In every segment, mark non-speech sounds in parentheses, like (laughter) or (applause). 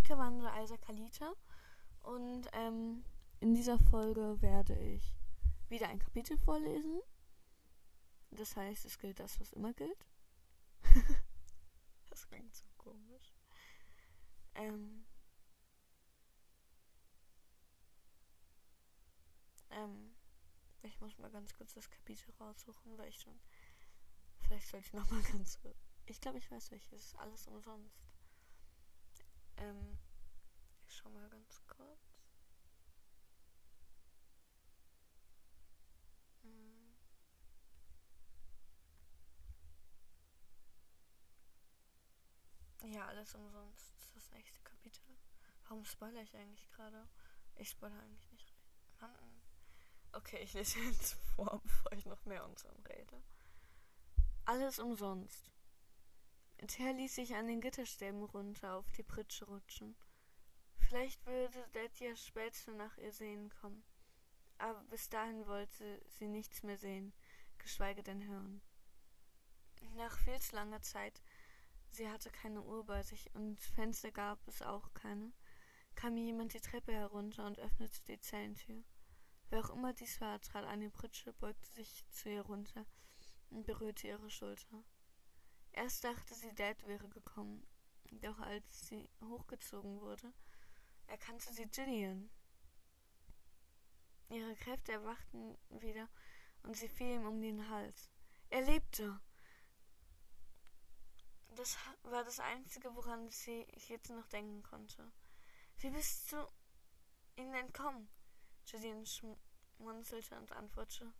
Rückkehrwandler Isaac Kalita. Und ähm, in dieser Folge werde ich wieder ein Kapitel vorlesen. Das heißt, es gilt das, was immer gilt. (laughs) das klingt so komisch. Ähm, ähm, ich muss mal ganz kurz das Kapitel raussuchen, weil ich schon. Vielleicht sollte ich noch mal ganz kurz. Ich glaube, ich weiß welches. Alles umsonst. Ähm, ich schau mal ganz kurz. Hm. Ja, alles umsonst. Das nächste Kapitel. Warum spoilere ich eigentlich gerade? Ich spoilere eigentlich nicht. Mann. Okay, ich lese (laughs) jetzt vor, bevor ich noch mehr unseren rede. Alles umsonst. Thea ließ sich an den Gitterstäben runter auf die Pritsche rutschen. Vielleicht würde Dad ja später nach ihr sehen kommen. Aber bis dahin wollte sie nichts mehr sehen, geschweige denn hören. Nach viel zu langer Zeit, sie hatte keine Uhr bei sich und Fenster gab es auch keine, kam jemand die Treppe herunter und öffnete die Zellentür. Wer auch immer dies war, trat an die Pritsche, beugte sich zu ihr runter und berührte ihre Schulter. Erst dachte sie, Dad wäre gekommen, doch als sie hochgezogen wurde, erkannte sie Gillian. Ihre Kräfte erwachten wieder und sie fiel ihm um den Hals. Er lebte. Das war das Einzige, woran sie jetzt noch denken konnte. Wie bist du ihnen entkommen? Gillian schmunzelte und antwortete.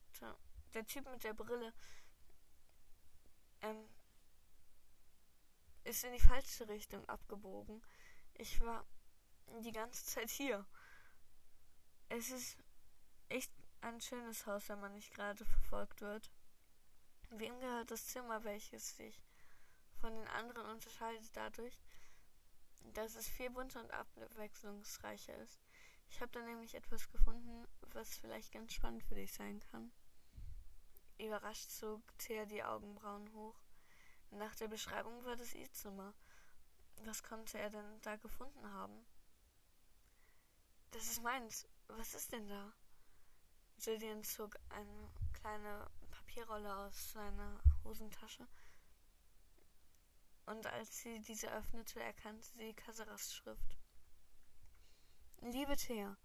Der Typ mit der Brille ähm, ist in die falsche Richtung abgebogen. Ich war die ganze Zeit hier. Es ist echt ein schönes Haus, wenn man nicht gerade verfolgt wird. Wem gehört das Zimmer, welches sich von den anderen unterscheidet dadurch, dass es viel bunter und abwechslungsreicher ist. Ich habe da nämlich etwas gefunden, was vielleicht ganz spannend für dich sein kann. Überrascht zog Thea die Augenbrauen hoch. Nach der Beschreibung war das ihr Zimmer. Was konnte er denn da gefunden haben? Das ist meins. Was ist denn da? Julian zog eine kleine Papierrolle aus seiner Hosentasche. Und als sie diese öffnete, erkannte sie Kasaras Schrift. Liebe Thea,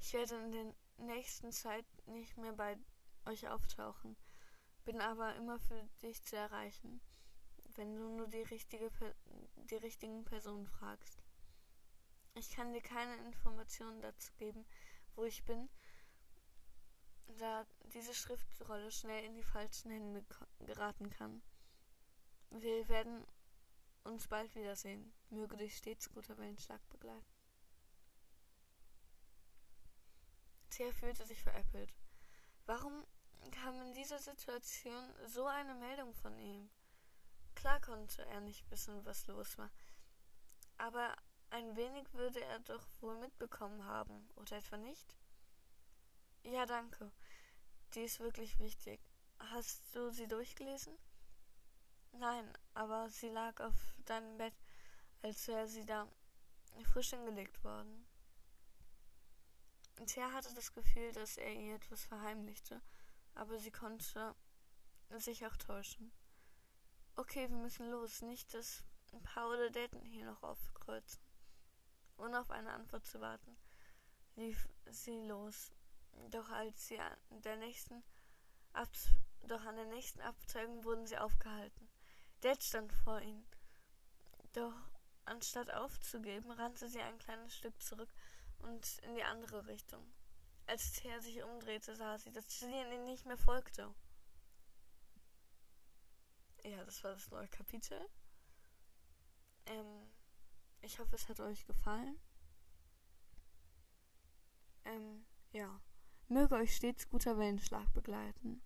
ich werde in der nächsten Zeit nicht mehr bei euch auftauchen, bin aber immer für dich zu erreichen wenn du nur die, richtige, die richtigen Personen fragst. Ich kann dir keine Informationen dazu geben, wo ich bin, da diese Schriftrolle schnell in die falschen Hände geraten kann. Wir werden uns bald wiedersehen. Möge dich stets guter Wellenschlag begleiten. Thea fühlte sich veräppelt. Warum kam in dieser Situation so eine Meldung von ihm? Klar konnte er nicht wissen, was los war. Aber ein wenig würde er doch wohl mitbekommen haben, oder etwa nicht? Ja, danke. Die ist wirklich wichtig. Hast du sie durchgelesen? Nein, aber sie lag auf deinem Bett, als wäre sie da frisch hingelegt worden. Thea hatte das Gefühl, dass er ihr etwas verheimlichte, aber sie konnte sich auch täuschen. Okay, wir müssen los. Nicht, dass Paul oder Dayton hier noch aufkreuzen. Ohne auf eine Antwort zu warten, lief sie los. Doch als sie an der nächsten Abz doch an der nächsten Abzeugung wurden sie aufgehalten. Dad stand vor ihnen. Doch anstatt aufzugeben, rannte sie ein kleines Stück zurück und in die andere Richtung. Als Thea sich umdrehte, sah sie, dass Julian ihnen nicht mehr folgte ja, das war das neue Kapitel. Ähm, ich hoffe, es hat euch gefallen. Ähm, ja. Möge euch stets guter Wellenschlag begleiten.